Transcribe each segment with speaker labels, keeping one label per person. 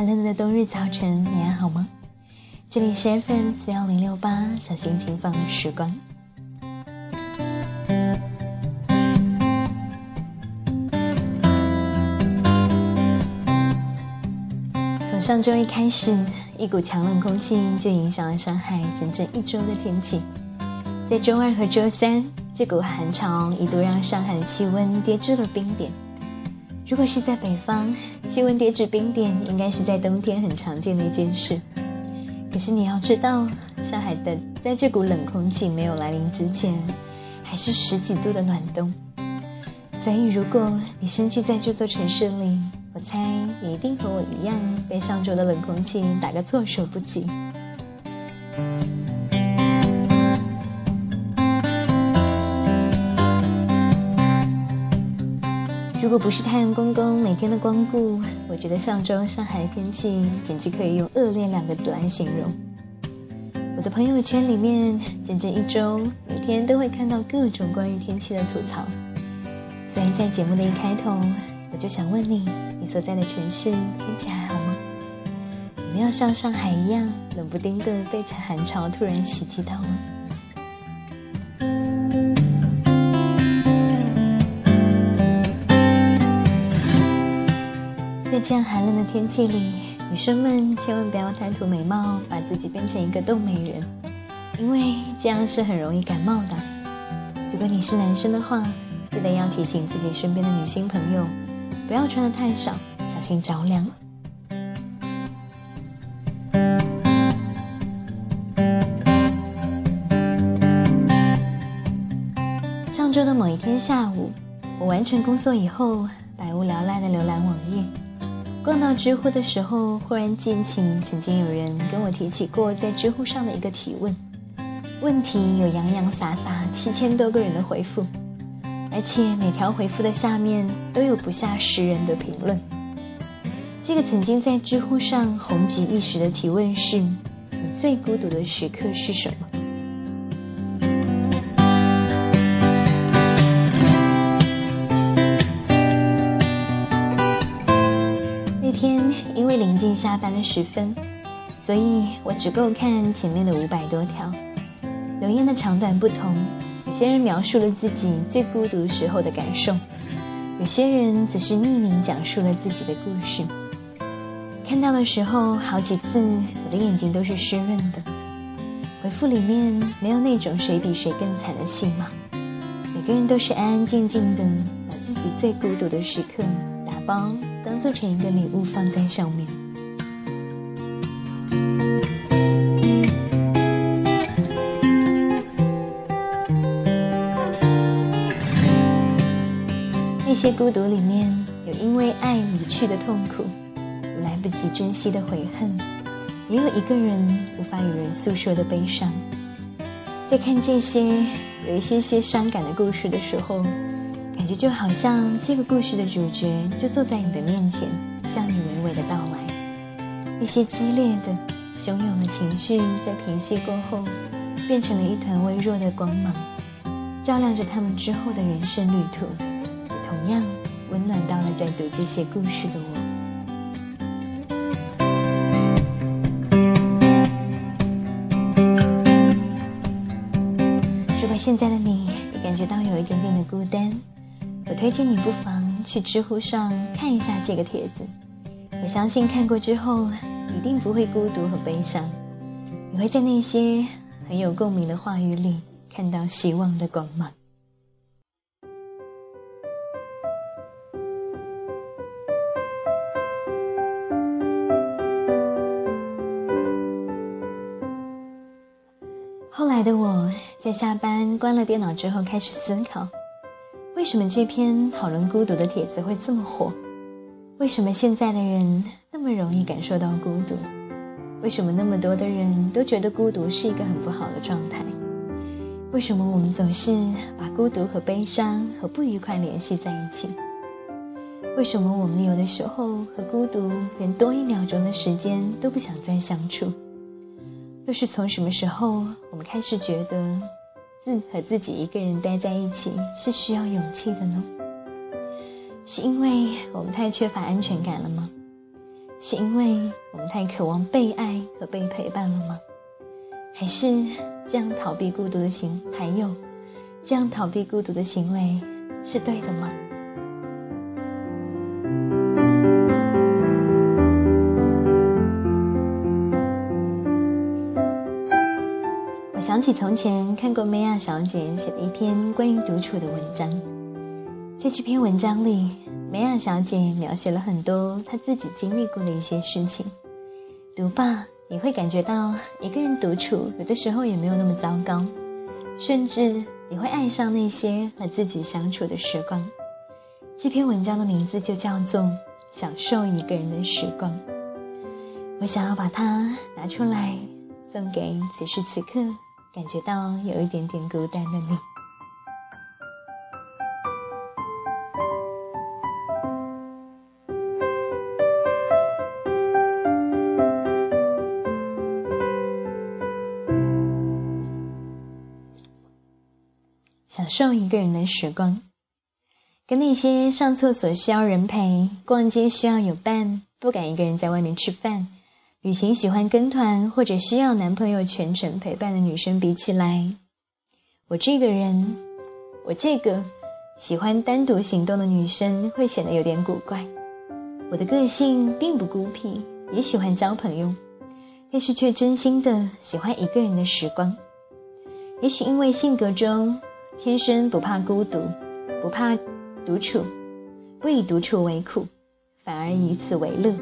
Speaker 1: 寒冷的冬日早晨，你还好吗？这里是 FM 四幺零六八，小心情放时光。从上周一开始，一股强冷空气就影响了上海整整一周的天气。在周二和周三，这股寒潮一度让上海的气温跌至了冰点。如果是在北方，气温跌至冰点应该是在冬天很常见的一件事。可是你要知道，上海的在这股冷空气没有来临之前，还是十几度的暖冬。所以，如果你身居在这座城市里，我猜你一定和我一样，被上周的冷空气打个措手不及。如果不是太阳公公每天的光顾，我觉得上周上海的天气简直可以用恶劣两个字来形容。我的朋友圈里面，整整一周每天都会看到各种关于天气的吐槽。所以在节目的一开头，我就想问你：你所在的城市天气还好吗？有没有像上海一样冷不丁的被寒潮突然袭击到这样寒冷的天气里，女生们千万不要贪图美貌，把自己变成一个冻美人，因为这样是很容易感冒的。如果你是男生的话，记得要提醒自己身边的女性朋友，不要穿的太少，小心着凉。上周的某一天下午，我完成工作以后，百无聊赖的浏览网页。逛到知乎的时候，忽然记起曾经有人跟我提起过在知乎上的一个提问，问题有洋洋洒洒七千多个人的回复，而且每条回复的下面都有不下十人的评论。这个曾经在知乎上红极一时的提问是：你最孤独的时刻是什么？下班的时分，所以我只够看前面的五百多条留言的长短不同。有些人描述了自己最孤独时候的感受，有些人则是匿名讲述了自己的故事。看到的时候，好几次我的眼睛都是湿润的。回复里面没有那种谁比谁更惨的戏码，每个人都是安安静静的，把自己最孤独的时刻打包，当做成一个礼物放在上面。一些孤独里面有因为爱离去的痛苦，来不及珍惜的悔恨，也有一个人无法与人诉说的悲伤。在看这些有一些些伤感的故事的时候，感觉就好像这个故事的主角就坐在你的面前，向你娓娓的道来。那些激烈的、汹涌的情绪在平息过后，变成了一团微弱的光芒，照亮着他们之后的人生旅途。同样温暖到了在读这些故事的我。如果现在的你也感觉到有一点点的孤单，我推荐你不妨去知乎上看一下这个帖子。我相信看过之后，一定不会孤独和悲伤，你会在那些很有共鸣的话语里看到希望的光芒。在下班关了电脑之后，开始思考：为什么这篇讨论孤独的帖子会这么火？为什么现在的人那么容易感受到孤独？为什么那么多的人都觉得孤独是一个很不好的状态？为什么我们总是把孤独和悲伤和不愉快联系在一起？为什么我们有的时候和孤独连多一秒钟的时间都不想再相处？又是从什么时候，我们开始觉得自和自己一个人待在一起是需要勇气的呢？是因为我们太缺乏安全感了吗？是因为我们太渴望被爱和被陪伴了吗？还是这样逃避孤独的行，还有这样逃避孤独的行为是对的吗？想起从前看过梅亚小姐写的一篇关于独处的文章，在这篇文章里。梅亚小姐描写了很多她自己经历过的一些事情，读罢你会感觉到一个人独处有的时候也没有那么糟糕，甚至你会爱上那些和自己相处的时光。这篇文章的名字就叫做《享受一个人的时光》，我想要把它拿出来送给此时此刻感觉到有一点点孤单的你。享受一个人的时光，跟那些上厕所需要人陪、逛街需要有伴、不敢一个人在外面吃饭、旅行喜欢跟团或者需要男朋友全程陪伴的女生比起来，我这个人，我这个喜欢单独行动的女生会显得有点古怪。我的个性并不孤僻，也喜欢交朋友，但是却真心的喜欢一个人的时光。也许因为性格中。天生不怕孤独，不怕独处，不以独处为苦，反而以此为乐。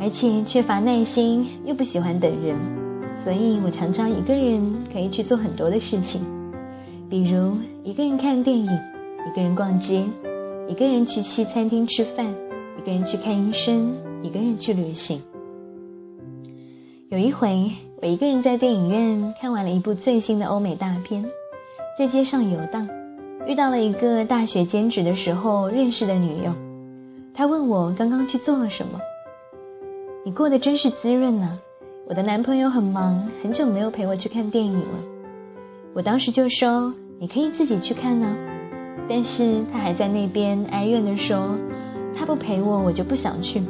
Speaker 1: 而且缺乏耐心，又不喜欢等人，所以我常常一个人可以去做很多的事情，比如一个人看电影，一个人逛街，一个人去西餐厅吃饭，一个人去看医生，一个人去旅行。有一回，我一个人在电影院看完了一部最新的欧美大片。在街上游荡，遇到了一个大学兼职的时候认识的女友。她问我刚刚去做了什么。你过得真是滋润呢。我的男朋友很忙，很久没有陪我去看电影了。我当时就说：“你可以自己去看呢。”但是他还在那边哀怨地说：“他不陪我，我就不想去。”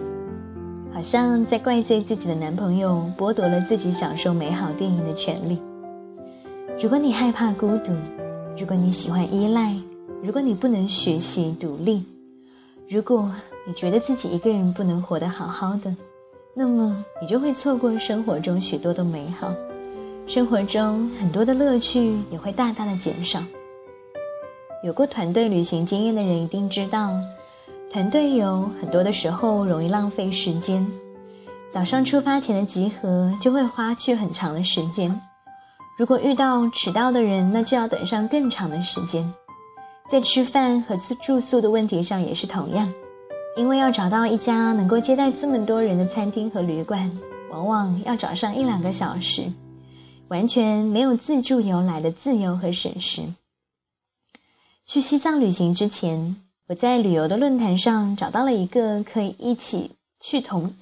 Speaker 1: 好像在怪罪自己的男朋友剥夺了自己享受美好电影的权利。如果你害怕孤独，如果你喜欢依赖，如果你不能学习独立，如果你觉得自己一个人不能活得好好的，那么你就会错过生活中许多的美好，生活中很多的乐趣也会大大的减少。有过团队旅行经验的人一定知道，团队游很多的时候容易浪费时间，早上出发前的集合就会花去很长的时间。如果遇到迟到的人，那就要等上更长的时间。在吃饭和住宿的问题上也是同样，因为要找到一家能够接待这么多人的餐厅和旅馆，往往要找上一两个小时，完全没有自助游来的自由和省时。去西藏旅行之前，我在旅游的论坛上找到了一个可以一起去同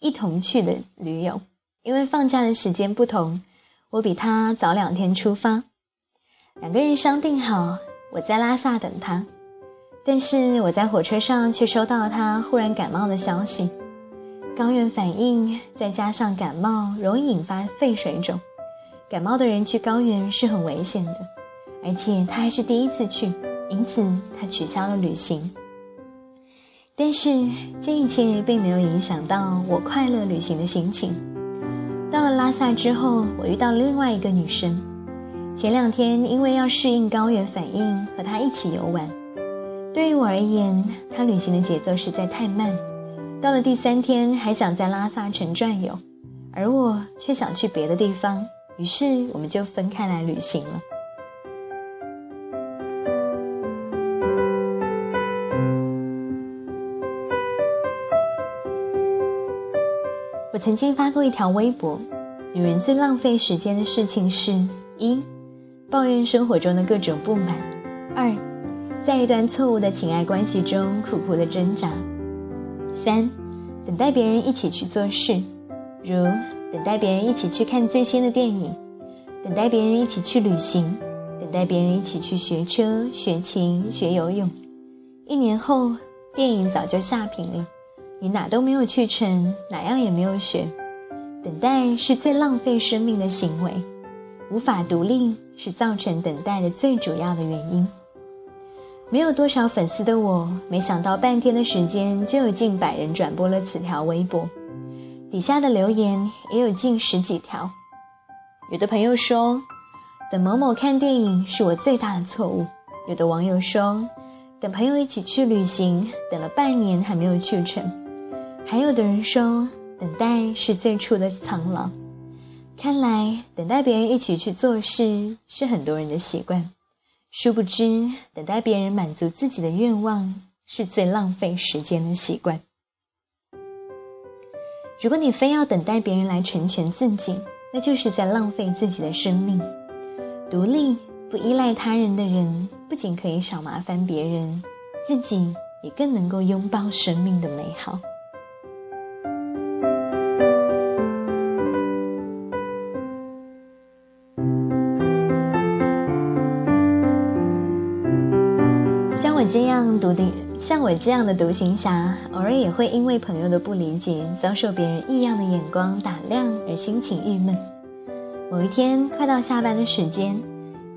Speaker 1: 一同去的驴友，因为放假的时间不同。我比他早两天出发，两个人商定好，我在拉萨等他。但是我在火车上却收到了他忽然感冒的消息，高原反应再加上感冒容易引发肺水肿，感冒的人去高原是很危险的，而且他还是第一次去，因此他取消了旅行。但是这一切并没有影响到我快乐旅行的心情。到了拉萨之后，我遇到了另外一个女生。前两天因为要适应高原反应，和她一起游玩。对于我而言，他旅行的节奏实在太慢。到了第三天，还想在拉萨城转悠，而我却想去别的地方。于是我们就分开来旅行了。我曾经发过一条微博：女人最浪费时间的事情是一，抱怨生活中的各种不满；二，在一段错误的情爱关系中苦苦的挣扎；三，等待别人一起去做事，如等待别人一起去看最新的电影，等待别人一起去旅行，等待别人一起去学车、学琴、学游泳。一年后，电影早就下屏了。你哪都没有去成，哪样也没有学。等待是最浪费生命的行为，无法独立是造成等待的最主要的原因。没有多少粉丝的我，没想到半天的时间就有近百人转播了此条微博，底下的留言也有近十几条。有的朋友说，等某某看电影是我最大的错误；有的网友说，等朋友一起去旅行，等了半年还没有去成；还有的人说。等待是最初的苍老，看来等待别人一起去做事是很多人的习惯。殊不知，等待别人满足自己的愿望是最浪费时间的习惯。如果你非要等待别人来成全自己，那就是在浪费自己的生命。独立不依赖他人的人，不仅可以少麻烦别人，自己也更能够拥抱生命的美好。这样独的，像我这样的独行侠，偶尔也会因为朋友的不理解，遭受别人异样的眼光打量而心情郁闷。某一天，快到下班的时间，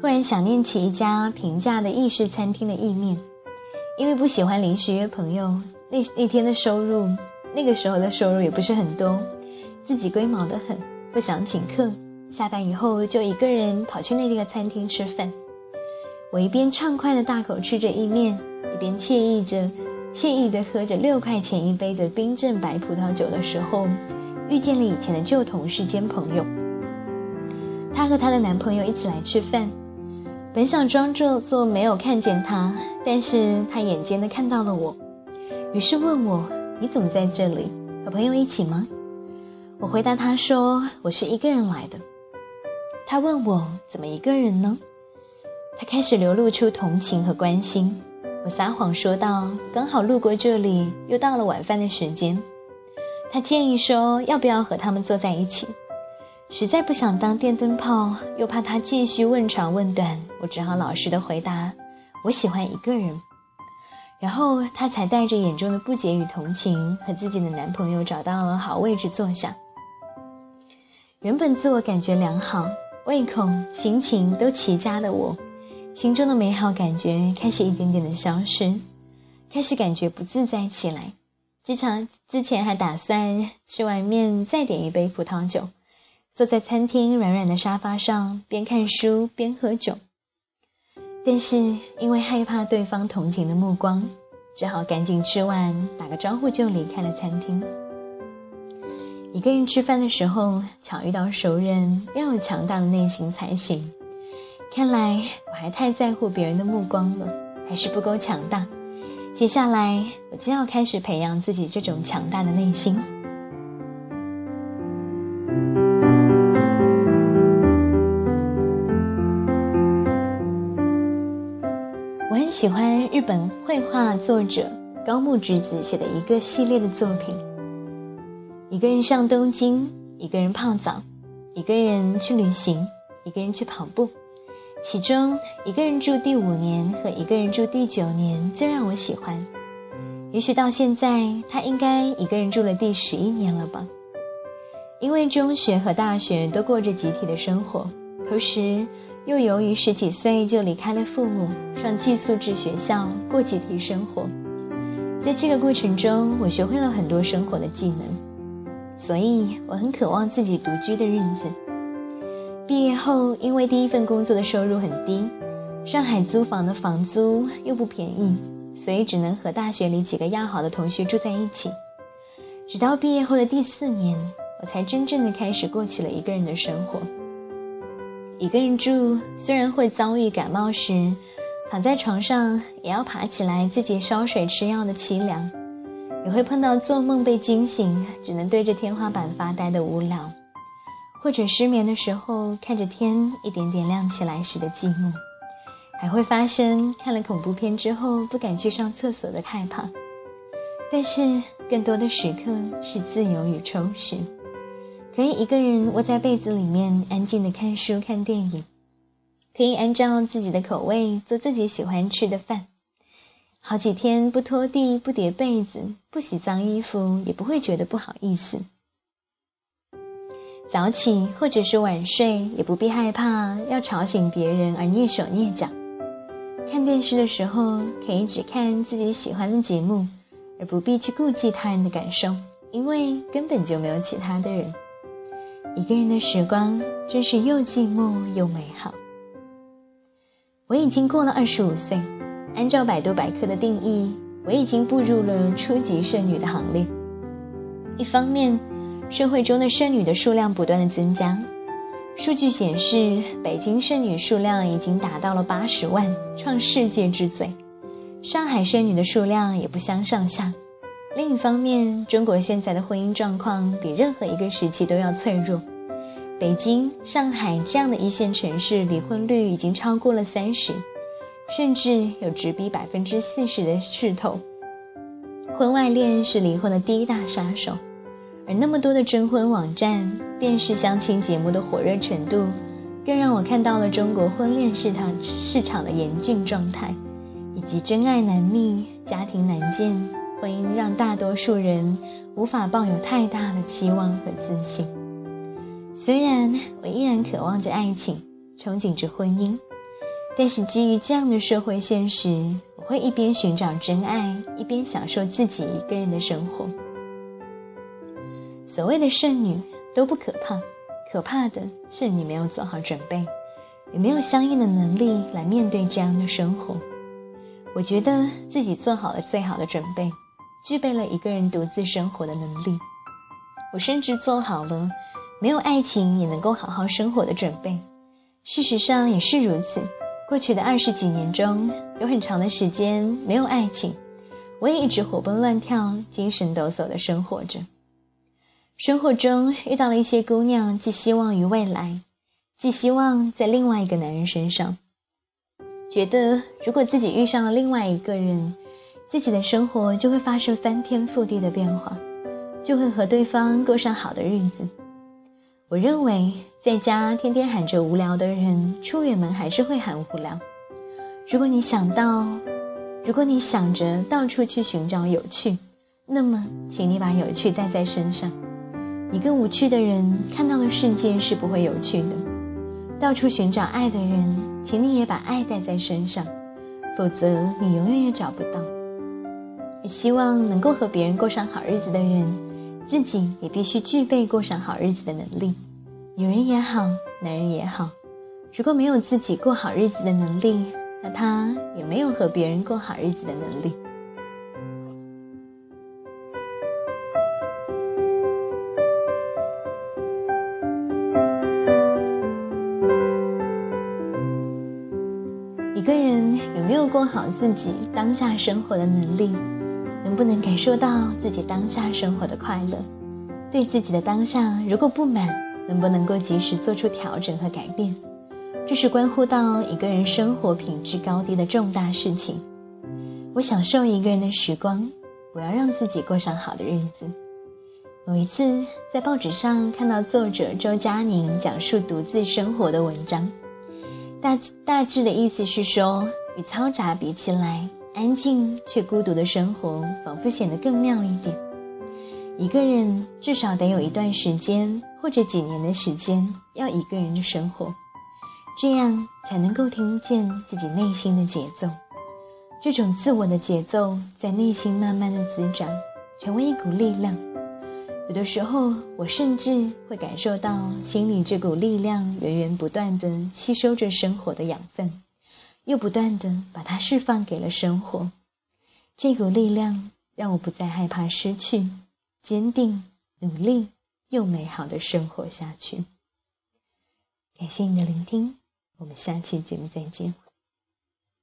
Speaker 1: 忽然想念起一家平价的意式餐厅的意面，因为不喜欢临时约朋友，那那天的收入，那个时候的收入也不是很多，自己龟毛得很，不想请客。下班以后，就一个人跑去那个餐厅吃饭。我一边畅快的大口吃着意面，一边惬意着、惬意的喝着六块钱一杯的冰镇白葡萄酒的时候，遇见了以前的旧同事兼朋友。她和她的男朋友一起来吃饭，本想装作做没有看见他，但是她眼尖的看到了我，于是问我：“你怎么在这里？和朋友一起吗？”我回答他说：“我是一个人来的。”他问我：“怎么一个人呢？”他开始流露出同情和关心，我撒谎说道：“刚好路过这里，又到了晚饭的时间。”他建议说：“要不要和他们坐在一起？”实在不想当电灯泡，又怕他继续问长问短，我只好老实的回答：“我喜欢一个人。”然后他才带着眼中的不解与同情，和自己的男朋友找到了好位置坐下。原本自我感觉良好、胃口、心情都齐佳的我。心中的美好感觉开始一点点的消失，开始感觉不自在起来。机场之前还打算去外面再点一杯葡萄酒，坐在餐厅软软的沙发上边看书边喝酒。但是因为害怕对方同情的目光，只好赶紧吃完打个招呼就离开了餐厅。一个人吃饭的时候，巧遇到熟人，要有强大的内心才行。看来我还太在乎别人的目光了，还是不够强大。接下来我就要开始培养自己这种强大的内心。我很喜欢日本绘画作者高木直子写的一个系列的作品：一个人上东京，一个人泡澡，一个人去旅行，一个人去跑步。其中一个人住第五年和一个人住第九年最让我喜欢，也许到现在他应该一个人住了第十一年了吧。因为中学和大学都过着集体的生活，同时又由于十几岁就离开了父母，上寄宿制学校过集体生活，在这个过程中我学会了很多生活的技能，所以我很渴望自己独居的日子。毕业后，因为第一份工作的收入很低，上海租房的房租又不便宜，所以只能和大学里几个要好的同学住在一起。直到毕业后的第四年，我才真正的开始过起了一个人的生活。一个人住，虽然会遭遇感冒时躺在床上也要爬起来自己烧水吃药的凄凉，也会碰到做梦被惊醒，只能对着天花板发呆的无聊。或者失眠的时候，看着天一点点亮起来时的寂寞，还会发生看了恐怖片之后不敢去上厕所的害怕。但是更多的时刻是自由与充实，可以一个人窝在被子里面安静的看书看电影，可以按照自己的口味做自己喜欢吃的饭，好几天不拖地、不叠被子、不洗脏衣服，也不会觉得不好意思。早起或者是晚睡，也不必害怕要吵醒别人而蹑手蹑脚。看电视的时候，可以只看自己喜欢的节目，而不必去顾忌他人的感受，因为根本就没有其他的人。一个人的时光真是又寂寞又美好。我已经过了二十五岁，按照百度百科的定义，我已经步入了初级剩女的行列。一方面，社会中的剩女的数量不断的增加，数据显示，北京剩女数量已经达到了八十万，创世界之最。上海剩女的数量也不相上下。另一方面，中国现在的婚姻状况比任何一个时期都要脆弱。北京、上海这样的一线城市，离婚率已经超过了三十，甚至有直逼百分之四十的势头。婚外恋是离婚的第一大杀手。而那么多的征婚网站、电视相亲节目的火热程度，更让我看到了中国婚恋市场市场的严峻状态，以及真爱难觅、家庭难建、婚姻让大多数人无法抱有太大的期望和自信。虽然我依然渴望着爱情，憧憬着婚姻，但是基于这样的社会现实，我会一边寻找真爱，一边享受自己一个人的生活。所谓的剩女都不可怕，可怕的是你没有做好准备，也没有相应的能力来面对这样的生活。我觉得自己做好了最好的准备，具备了一个人独自生活的能力。我甚至做好了没有爱情也能够好好生活的准备。事实上也是如此。过去的二十几年中，有很长的时间没有爱情，我也一直活蹦乱跳、精神抖擞的生活着。生活中遇到了一些姑娘，寄希望于未来，寄希望在另外一个男人身上，觉得如果自己遇上了另外一个人，自己的生活就会发生翻天覆地的变化，就会和对方过上好的日子。我认为，在家天天喊着无聊的人，出远门还是会喊无聊。如果你想到，如果你想着到处去寻找有趣，那么，请你把有趣带在身上。一个无趣的人看到的世界是不会有趣的。到处寻找爱的人，请你也把爱带在身上，否则你永远也找不到。希望能够和别人过上好日子的人，自己也必须具备过上好日子的能力。女人也好，男人也好，如果没有自己过好日子的能力，那他也没有和别人过好日子的能力。好自己当下生活的能力？能不能感受到自己当下生活的快乐？对自己的当下如果不满，能不能够及时做出调整和改变？这是关乎到一个人生活品质高低的重大事情。我享受一个人的时光，我要让自己过上好的日子。有一次在报纸上看到作者周佳宁讲述独自生活的文章。大大致的意思是说，与嘈杂比起来，安静却孤独的生活仿佛显得更妙一点。一个人至少得有一段时间或者几年的时间要一个人的生活，这样才能够听见自己内心的节奏。这种自我的节奏在内心慢慢的滋长，成为一股力量。有的时候，我甚至会感受到心里这股力量源源不断地吸收着生活的养分，又不断的把它释放给了生活。这股力量让我不再害怕失去，坚定、努力又美好的生活下去。感谢你的聆听，我们下期节目再见。